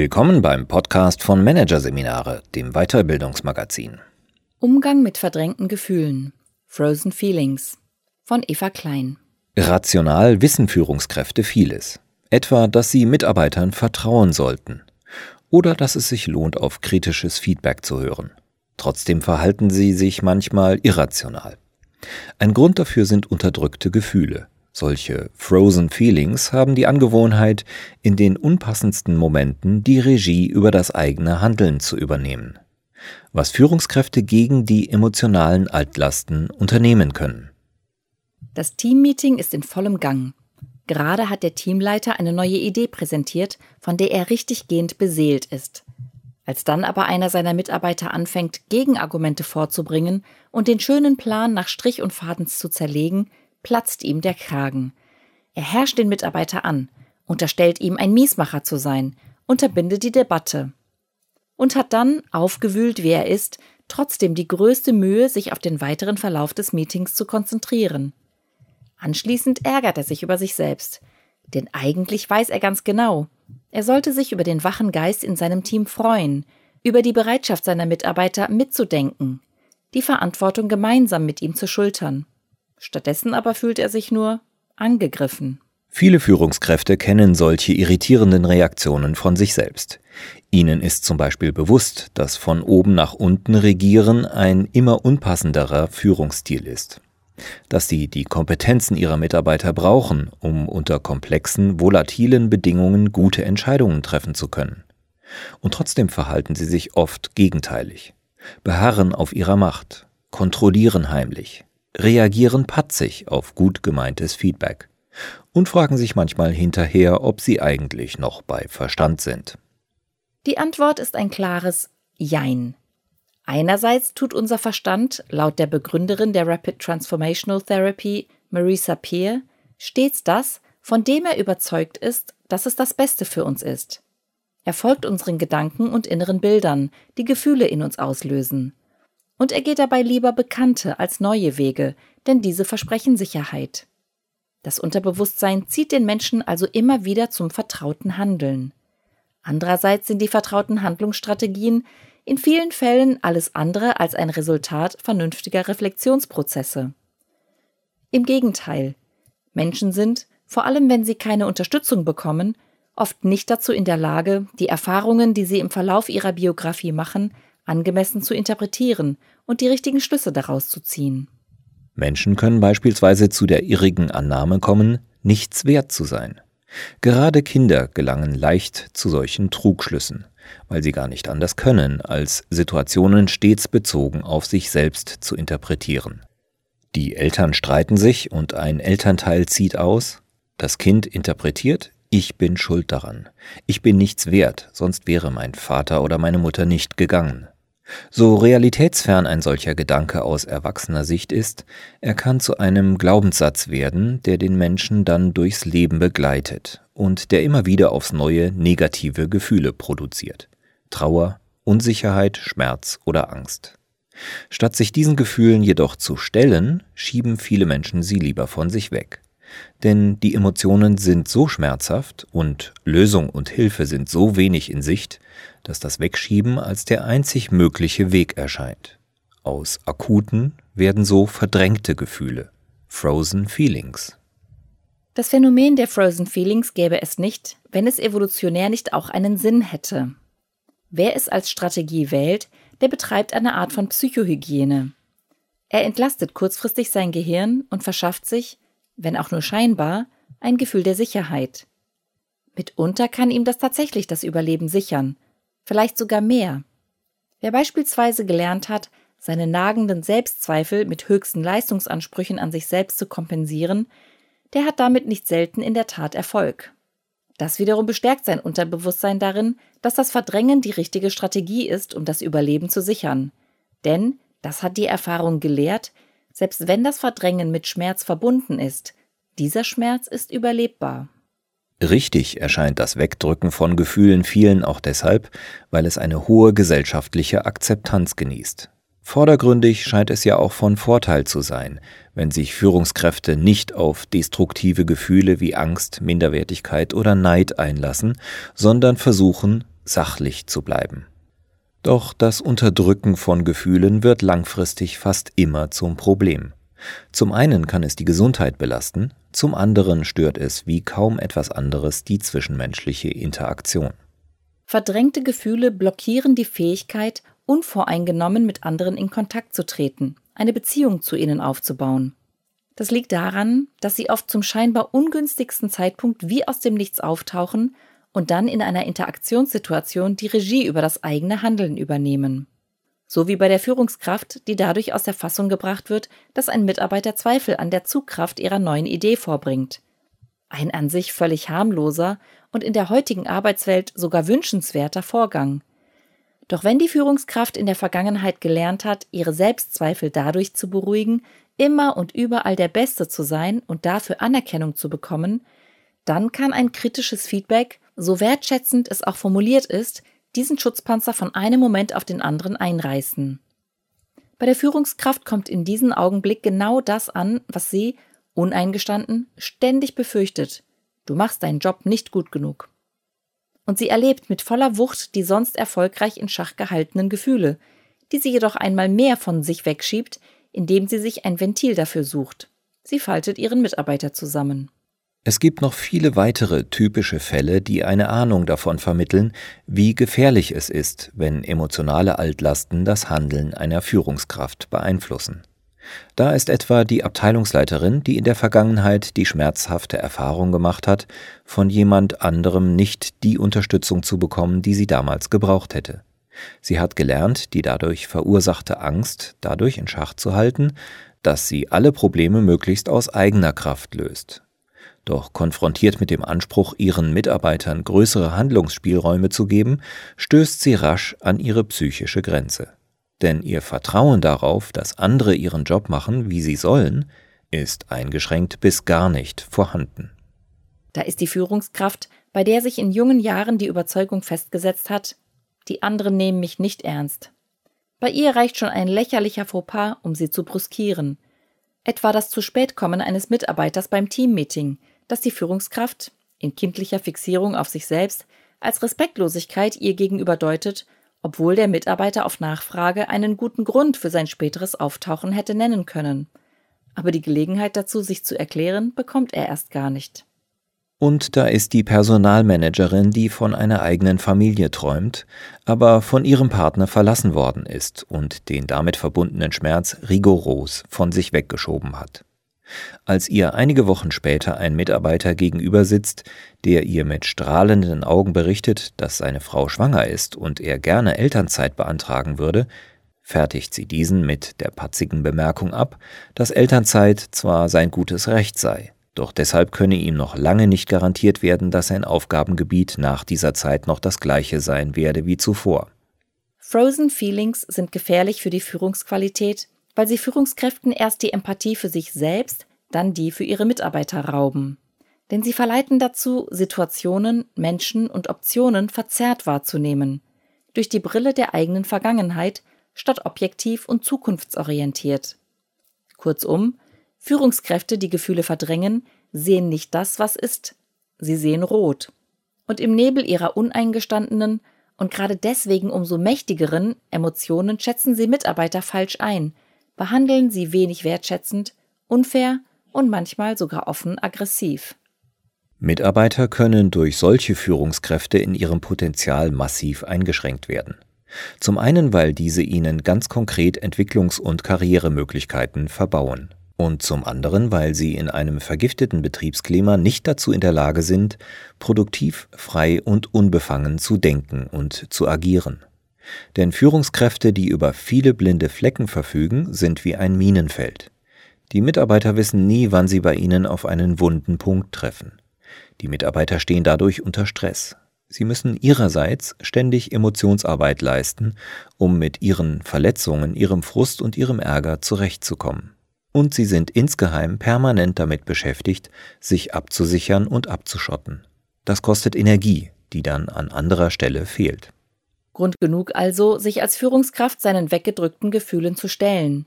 Willkommen beim Podcast von Managerseminare, dem Weiterbildungsmagazin. Umgang mit verdrängten Gefühlen. Frozen Feelings von Eva Klein. Rational wissen Führungskräfte vieles. Etwa, dass sie Mitarbeitern vertrauen sollten. Oder dass es sich lohnt, auf kritisches Feedback zu hören. Trotzdem verhalten sie sich manchmal irrational. Ein Grund dafür sind unterdrückte Gefühle. Solche Frozen Feelings haben die Angewohnheit, in den unpassendsten Momenten die Regie über das eigene Handeln zu übernehmen. Was Führungskräfte gegen die emotionalen Altlasten unternehmen können. Das Teammeeting ist in vollem Gang. Gerade hat der Teamleiter eine neue Idee präsentiert, von der er richtiggehend beseelt ist. Als dann aber einer seiner Mitarbeiter anfängt, Gegenargumente vorzubringen und den schönen Plan nach Strich und Faden zu zerlegen, platzt ihm der Kragen. Er herrscht den Mitarbeiter an, unterstellt ihm, ein Miesmacher zu sein, unterbindet die Debatte. Und hat dann, aufgewühlt wie er ist, trotzdem die größte Mühe, sich auf den weiteren Verlauf des Meetings zu konzentrieren. Anschließend ärgert er sich über sich selbst, denn eigentlich weiß er ganz genau, er sollte sich über den wachen Geist in seinem Team freuen, über die Bereitschaft seiner Mitarbeiter mitzudenken, die Verantwortung gemeinsam mit ihm zu schultern. Stattdessen aber fühlt er sich nur angegriffen. Viele Führungskräfte kennen solche irritierenden Reaktionen von sich selbst. Ihnen ist zum Beispiel bewusst, dass von oben nach unten regieren ein immer unpassenderer Führungsstil ist. Dass sie die Kompetenzen ihrer Mitarbeiter brauchen, um unter komplexen, volatilen Bedingungen gute Entscheidungen treffen zu können. Und trotzdem verhalten sie sich oft gegenteilig, beharren auf ihrer Macht, kontrollieren heimlich, reagieren patzig auf gut gemeintes Feedback und fragen sich manchmal hinterher, ob sie eigentlich noch bei Verstand sind. Die Antwort ist ein klares Jein. Einerseits tut unser Verstand, laut der Begründerin der Rapid Transformational Therapy, Marisa Peer, stets das, von dem er überzeugt ist, dass es das Beste für uns ist. Er folgt unseren Gedanken und inneren Bildern, die Gefühle in uns auslösen. Und er geht dabei lieber bekannte als neue Wege, denn diese versprechen Sicherheit. Das Unterbewusstsein zieht den Menschen also immer wieder zum vertrauten Handeln. Andererseits sind die vertrauten Handlungsstrategien in vielen Fällen alles andere als ein Resultat vernünftiger Reflexionsprozesse. Im Gegenteil, Menschen sind, vor allem wenn sie keine Unterstützung bekommen, oft nicht dazu in der Lage, die Erfahrungen, die sie im Verlauf ihrer Biografie machen, angemessen zu interpretieren und die richtigen Schlüsse daraus zu ziehen. Menschen können beispielsweise zu der irrigen Annahme kommen, nichts wert zu sein. Gerade Kinder gelangen leicht zu solchen Trugschlüssen, weil sie gar nicht anders können, als Situationen stets bezogen auf sich selbst zu interpretieren. Die Eltern streiten sich und ein Elternteil zieht aus, das Kind interpretiert, ich bin schuld daran, ich bin nichts wert, sonst wäre mein Vater oder meine Mutter nicht gegangen. So realitätsfern ein solcher Gedanke aus erwachsener Sicht ist, er kann zu einem Glaubenssatz werden, der den Menschen dann durchs Leben begleitet und der immer wieder aufs neue negative Gefühle produziert. Trauer, Unsicherheit, Schmerz oder Angst. Statt sich diesen Gefühlen jedoch zu stellen, schieben viele Menschen sie lieber von sich weg. Denn die Emotionen sind so schmerzhaft und Lösung und Hilfe sind so wenig in Sicht, dass das Wegschieben als der einzig mögliche Weg erscheint. Aus akuten werden so verdrängte Gefühle, Frozen Feelings. Das Phänomen der Frozen Feelings gäbe es nicht, wenn es evolutionär nicht auch einen Sinn hätte. Wer es als Strategie wählt, der betreibt eine Art von Psychohygiene. Er entlastet kurzfristig sein Gehirn und verschafft sich, wenn auch nur scheinbar, ein Gefühl der Sicherheit. Mitunter kann ihm das tatsächlich das Überleben sichern, vielleicht sogar mehr. Wer beispielsweise gelernt hat, seine nagenden Selbstzweifel mit höchsten Leistungsansprüchen an sich selbst zu kompensieren, der hat damit nicht selten in der Tat Erfolg. Das wiederum bestärkt sein Unterbewusstsein darin, dass das Verdrängen die richtige Strategie ist, um das Überleben zu sichern. Denn, das hat die Erfahrung gelehrt, selbst wenn das Verdrängen mit Schmerz verbunden ist, dieser Schmerz ist überlebbar. Richtig erscheint das Wegdrücken von Gefühlen vielen auch deshalb, weil es eine hohe gesellschaftliche Akzeptanz genießt. Vordergründig scheint es ja auch von Vorteil zu sein, wenn sich Führungskräfte nicht auf destruktive Gefühle wie Angst, Minderwertigkeit oder Neid einlassen, sondern versuchen, sachlich zu bleiben. Doch das Unterdrücken von Gefühlen wird langfristig fast immer zum Problem. Zum einen kann es die Gesundheit belasten, zum anderen stört es wie kaum etwas anderes die zwischenmenschliche Interaktion. Verdrängte Gefühle blockieren die Fähigkeit, unvoreingenommen mit anderen in Kontakt zu treten, eine Beziehung zu ihnen aufzubauen. Das liegt daran, dass sie oft zum scheinbar ungünstigsten Zeitpunkt wie aus dem Nichts auftauchen und dann in einer Interaktionssituation die Regie über das eigene Handeln übernehmen. So wie bei der Führungskraft, die dadurch aus der Fassung gebracht wird, dass ein Mitarbeiter Zweifel an der Zugkraft ihrer neuen Idee vorbringt. Ein an sich völlig harmloser und in der heutigen Arbeitswelt sogar wünschenswerter Vorgang. Doch wenn die Führungskraft in der Vergangenheit gelernt hat, ihre Selbstzweifel dadurch zu beruhigen, immer und überall der Beste zu sein und dafür Anerkennung zu bekommen, dann kann ein kritisches Feedback, so wertschätzend es auch formuliert ist, diesen Schutzpanzer von einem Moment auf den anderen einreißen. Bei der Führungskraft kommt in diesem Augenblick genau das an, was sie, uneingestanden, ständig befürchtet. Du machst deinen Job nicht gut genug. Und sie erlebt mit voller Wucht die sonst erfolgreich in Schach gehaltenen Gefühle, die sie jedoch einmal mehr von sich wegschiebt, indem sie sich ein Ventil dafür sucht. Sie faltet ihren Mitarbeiter zusammen. Es gibt noch viele weitere typische Fälle, die eine Ahnung davon vermitteln, wie gefährlich es ist, wenn emotionale Altlasten das Handeln einer Führungskraft beeinflussen. Da ist etwa die Abteilungsleiterin, die in der Vergangenheit die schmerzhafte Erfahrung gemacht hat, von jemand anderem nicht die Unterstützung zu bekommen, die sie damals gebraucht hätte. Sie hat gelernt, die dadurch verursachte Angst dadurch in Schach zu halten, dass sie alle Probleme möglichst aus eigener Kraft löst. Doch konfrontiert mit dem Anspruch, ihren Mitarbeitern größere Handlungsspielräume zu geben, stößt sie rasch an ihre psychische Grenze. Denn ihr Vertrauen darauf, dass andere ihren Job machen, wie sie sollen, ist eingeschränkt bis gar nicht vorhanden. Da ist die Führungskraft, bei der sich in jungen Jahren die Überzeugung festgesetzt hat, die anderen nehmen mich nicht ernst. Bei ihr reicht schon ein lächerlicher Fauxpas, um sie zu brüskieren. Etwa das zu spät kommen eines Mitarbeiters beim Teammeeting, dass die Führungskraft, in kindlicher Fixierung auf sich selbst, als Respektlosigkeit ihr gegenüber deutet, obwohl der Mitarbeiter auf Nachfrage einen guten Grund für sein späteres Auftauchen hätte nennen können. Aber die Gelegenheit dazu, sich zu erklären, bekommt er erst gar nicht. Und da ist die Personalmanagerin, die von einer eigenen Familie träumt, aber von ihrem Partner verlassen worden ist und den damit verbundenen Schmerz rigoros von sich weggeschoben hat. Als ihr einige Wochen später ein Mitarbeiter gegenüber sitzt, der ihr mit strahlenden Augen berichtet, dass seine Frau schwanger ist und er gerne Elternzeit beantragen würde, fertigt sie diesen mit der patzigen Bemerkung ab, dass Elternzeit zwar sein gutes Recht sei, doch deshalb könne ihm noch lange nicht garantiert werden, dass sein Aufgabengebiet nach dieser Zeit noch das gleiche sein werde wie zuvor. Frozen Feelings sind gefährlich für die Führungsqualität, weil sie Führungskräften erst die Empathie für sich selbst, dann die für ihre Mitarbeiter rauben. Denn sie verleiten dazu, Situationen, Menschen und Optionen verzerrt wahrzunehmen, durch die Brille der eigenen Vergangenheit statt objektiv und zukunftsorientiert. Kurzum, Führungskräfte, die Gefühle verdrängen, sehen nicht das, was ist. Sie sehen rot. Und im Nebel ihrer uneingestandenen und gerade deswegen umso mächtigeren Emotionen schätzen sie Mitarbeiter falsch ein – behandeln sie wenig wertschätzend, unfair und manchmal sogar offen aggressiv. Mitarbeiter können durch solche Führungskräfte in ihrem Potenzial massiv eingeschränkt werden. Zum einen, weil diese ihnen ganz konkret Entwicklungs- und Karrieremöglichkeiten verbauen. Und zum anderen, weil sie in einem vergifteten Betriebsklima nicht dazu in der Lage sind, produktiv, frei und unbefangen zu denken und zu agieren. Denn Führungskräfte, die über viele blinde Flecken verfügen, sind wie ein Minenfeld. Die Mitarbeiter wissen nie, wann sie bei ihnen auf einen wunden Punkt treffen. Die Mitarbeiter stehen dadurch unter Stress. Sie müssen ihrerseits ständig Emotionsarbeit leisten, um mit ihren Verletzungen, ihrem Frust und ihrem Ärger zurechtzukommen. Und sie sind insgeheim permanent damit beschäftigt, sich abzusichern und abzuschotten. Das kostet Energie, die dann an anderer Stelle fehlt. Grund genug also, sich als Führungskraft seinen weggedrückten Gefühlen zu stellen.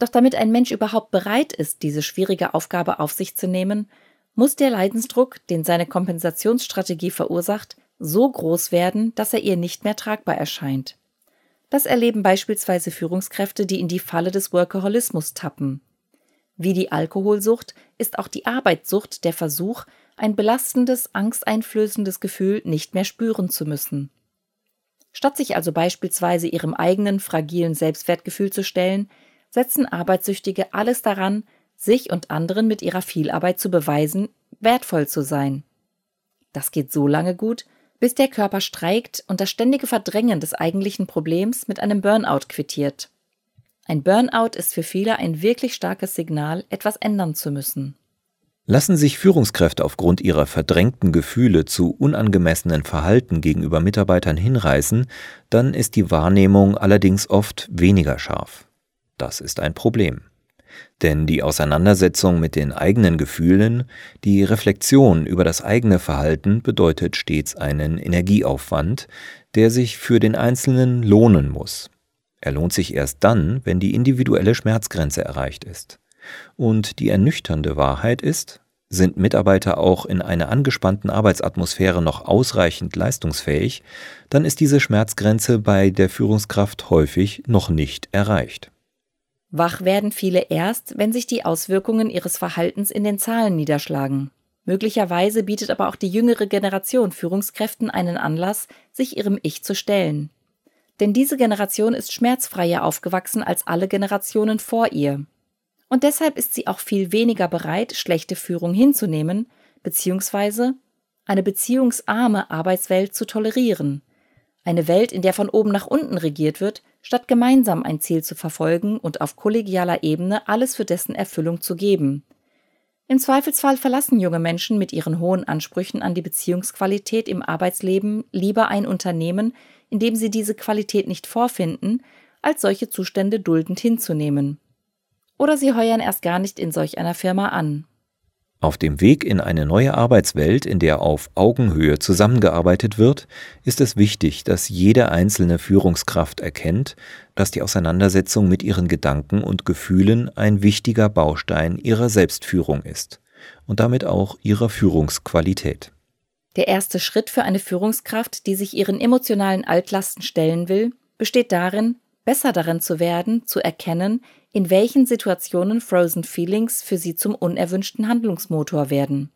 Doch damit ein Mensch überhaupt bereit ist, diese schwierige Aufgabe auf sich zu nehmen, muss der Leidensdruck, den seine Kompensationsstrategie verursacht, so groß werden, dass er ihr nicht mehr tragbar erscheint. Das erleben beispielsweise Führungskräfte, die in die Falle des Workaholismus tappen. Wie die Alkoholsucht ist auch die Arbeitssucht der Versuch, ein belastendes, angsteinflößendes Gefühl nicht mehr spüren zu müssen. Statt sich also beispielsweise ihrem eigenen fragilen Selbstwertgefühl zu stellen, setzen Arbeitssüchtige alles daran, sich und anderen mit ihrer Vielarbeit zu beweisen, wertvoll zu sein. Das geht so lange gut, bis der Körper streikt und das ständige Verdrängen des eigentlichen Problems mit einem Burnout quittiert. Ein Burnout ist für viele ein wirklich starkes Signal, etwas ändern zu müssen. Lassen sich Führungskräfte aufgrund ihrer verdrängten Gefühle zu unangemessenen Verhalten gegenüber Mitarbeitern hinreißen, dann ist die Wahrnehmung allerdings oft weniger scharf. Das ist ein Problem. Denn die Auseinandersetzung mit den eigenen Gefühlen, die Reflexion über das eigene Verhalten bedeutet stets einen Energieaufwand, der sich für den Einzelnen lohnen muss. Er lohnt sich erst dann, wenn die individuelle Schmerzgrenze erreicht ist. Und die ernüchternde Wahrheit ist, sind Mitarbeiter auch in einer angespannten Arbeitsatmosphäre noch ausreichend leistungsfähig, dann ist diese Schmerzgrenze bei der Führungskraft häufig noch nicht erreicht. Wach werden viele erst, wenn sich die Auswirkungen ihres Verhaltens in den Zahlen niederschlagen. Möglicherweise bietet aber auch die jüngere Generation Führungskräften einen Anlass, sich ihrem Ich zu stellen. Denn diese Generation ist schmerzfreier aufgewachsen als alle Generationen vor ihr. Und deshalb ist sie auch viel weniger bereit, schlechte Führung hinzunehmen, beziehungsweise eine beziehungsarme Arbeitswelt zu tolerieren. Eine Welt, in der von oben nach unten regiert wird, statt gemeinsam ein Ziel zu verfolgen und auf kollegialer Ebene alles für dessen Erfüllung zu geben. Im Zweifelsfall verlassen junge Menschen mit ihren hohen Ansprüchen an die Beziehungsqualität im Arbeitsleben lieber ein Unternehmen, in dem sie diese Qualität nicht vorfinden, als solche Zustände duldend hinzunehmen. Oder sie heuern erst gar nicht in solch einer Firma an. Auf dem Weg in eine neue Arbeitswelt, in der auf Augenhöhe zusammengearbeitet wird, ist es wichtig, dass jede einzelne Führungskraft erkennt, dass die Auseinandersetzung mit ihren Gedanken und Gefühlen ein wichtiger Baustein ihrer Selbstführung ist und damit auch ihrer Führungsqualität. Der erste Schritt für eine Führungskraft, die sich ihren emotionalen Altlasten stellen will, besteht darin, besser darin zu werden, zu erkennen, in welchen Situationen Frozen Feelings für sie zum unerwünschten Handlungsmotor werden.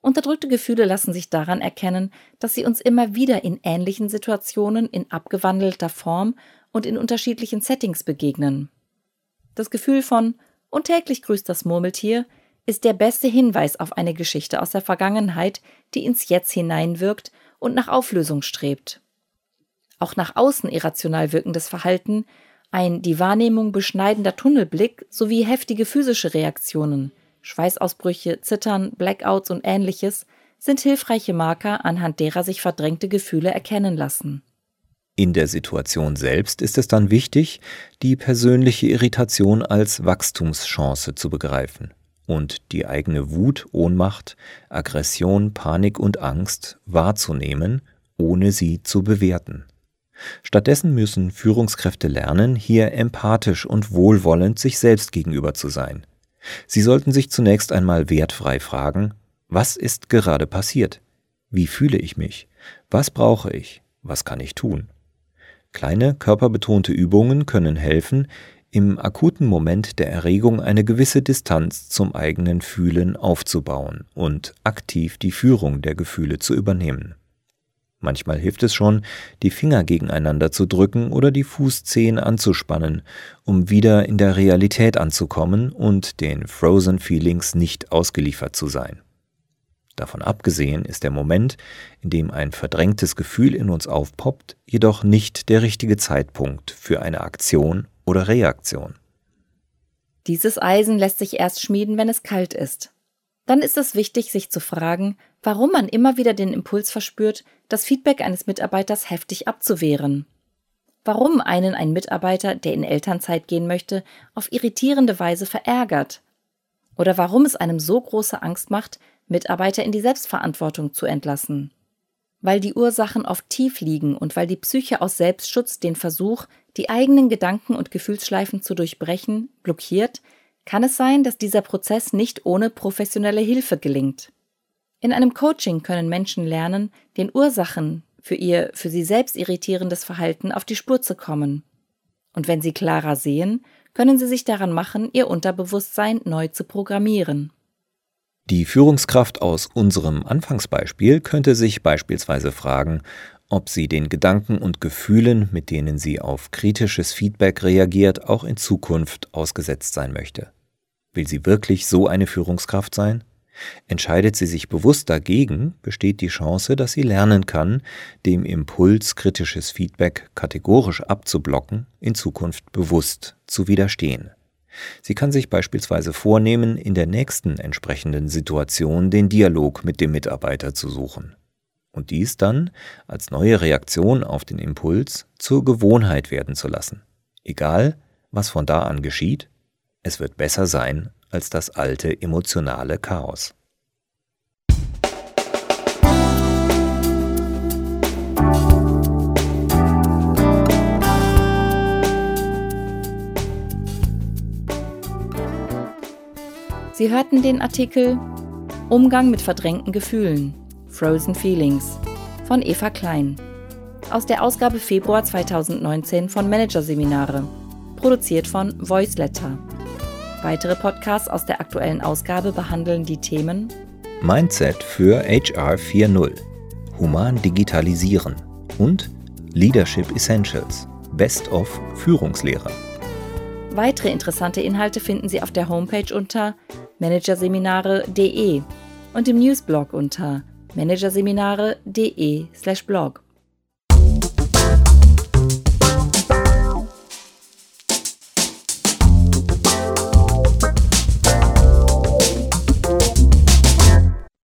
Unterdrückte Gefühle lassen sich daran erkennen, dass sie uns immer wieder in ähnlichen Situationen in abgewandelter Form und in unterschiedlichen Settings begegnen. Das Gefühl von und täglich grüßt das Murmeltier ist der beste Hinweis auf eine Geschichte aus der Vergangenheit, die ins Jetzt hineinwirkt und nach Auflösung strebt. Auch nach außen irrational wirkendes Verhalten ein die Wahrnehmung beschneidender Tunnelblick sowie heftige physische Reaktionen, Schweißausbrüche, Zittern, Blackouts und ähnliches sind hilfreiche Marker, anhand derer sich verdrängte Gefühle erkennen lassen. In der Situation selbst ist es dann wichtig, die persönliche Irritation als Wachstumschance zu begreifen und die eigene Wut, Ohnmacht, Aggression, Panik und Angst wahrzunehmen, ohne sie zu bewerten. Stattdessen müssen Führungskräfte lernen, hier empathisch und wohlwollend sich selbst gegenüber zu sein. Sie sollten sich zunächst einmal wertfrei fragen, was ist gerade passiert? Wie fühle ich mich? Was brauche ich? Was kann ich tun? Kleine körperbetonte Übungen können helfen, im akuten Moment der Erregung eine gewisse Distanz zum eigenen Fühlen aufzubauen und aktiv die Führung der Gefühle zu übernehmen. Manchmal hilft es schon, die Finger gegeneinander zu drücken oder die Fußzehen anzuspannen, um wieder in der Realität anzukommen und den Frozen Feelings nicht ausgeliefert zu sein. Davon abgesehen ist der Moment, in dem ein verdrängtes Gefühl in uns aufpoppt, jedoch nicht der richtige Zeitpunkt für eine Aktion oder Reaktion. Dieses Eisen lässt sich erst schmieden, wenn es kalt ist. Dann ist es wichtig, sich zu fragen, warum man immer wieder den Impuls verspürt, das Feedback eines Mitarbeiters heftig abzuwehren. Warum einen ein Mitarbeiter, der in Elternzeit gehen möchte, auf irritierende Weise verärgert. Oder warum es einem so große Angst macht, Mitarbeiter in die Selbstverantwortung zu entlassen. Weil die Ursachen oft tief liegen und weil die Psyche aus Selbstschutz den Versuch, die eigenen Gedanken und Gefühlsschleifen zu durchbrechen, blockiert, kann es sein, dass dieser Prozess nicht ohne professionelle Hilfe gelingt. In einem Coaching können Menschen lernen, den Ursachen für ihr für sie selbst irritierendes Verhalten auf die Spur zu kommen. Und wenn sie klarer sehen, können sie sich daran machen, ihr Unterbewusstsein neu zu programmieren. Die Führungskraft aus unserem Anfangsbeispiel könnte sich beispielsweise fragen, ob sie den Gedanken und Gefühlen, mit denen sie auf kritisches Feedback reagiert, auch in Zukunft ausgesetzt sein möchte. Will sie wirklich so eine Führungskraft sein? Entscheidet sie sich bewusst dagegen, besteht die Chance, dass sie lernen kann, dem Impuls kritisches Feedback kategorisch abzublocken, in Zukunft bewusst zu widerstehen. Sie kann sich beispielsweise vornehmen, in der nächsten entsprechenden Situation den Dialog mit dem Mitarbeiter zu suchen. Und dies dann als neue Reaktion auf den Impuls zur Gewohnheit werden zu lassen. Egal, was von da an geschieht, es wird besser sein als das alte emotionale Chaos. Sie hörten den Artikel Umgang mit verdrängten Gefühlen, Frozen Feelings von Eva Klein aus der Ausgabe Februar 2019 von Managerseminare, produziert von Voiceletter. Weitere Podcasts aus der aktuellen Ausgabe behandeln die Themen Mindset für HR 4.0, Human Digitalisieren und Leadership Essentials, Best of Führungslehre. Weitere interessante Inhalte finden Sie auf der Homepage unter managerseminare.de und im Newsblog unter managerseminare.de/blog.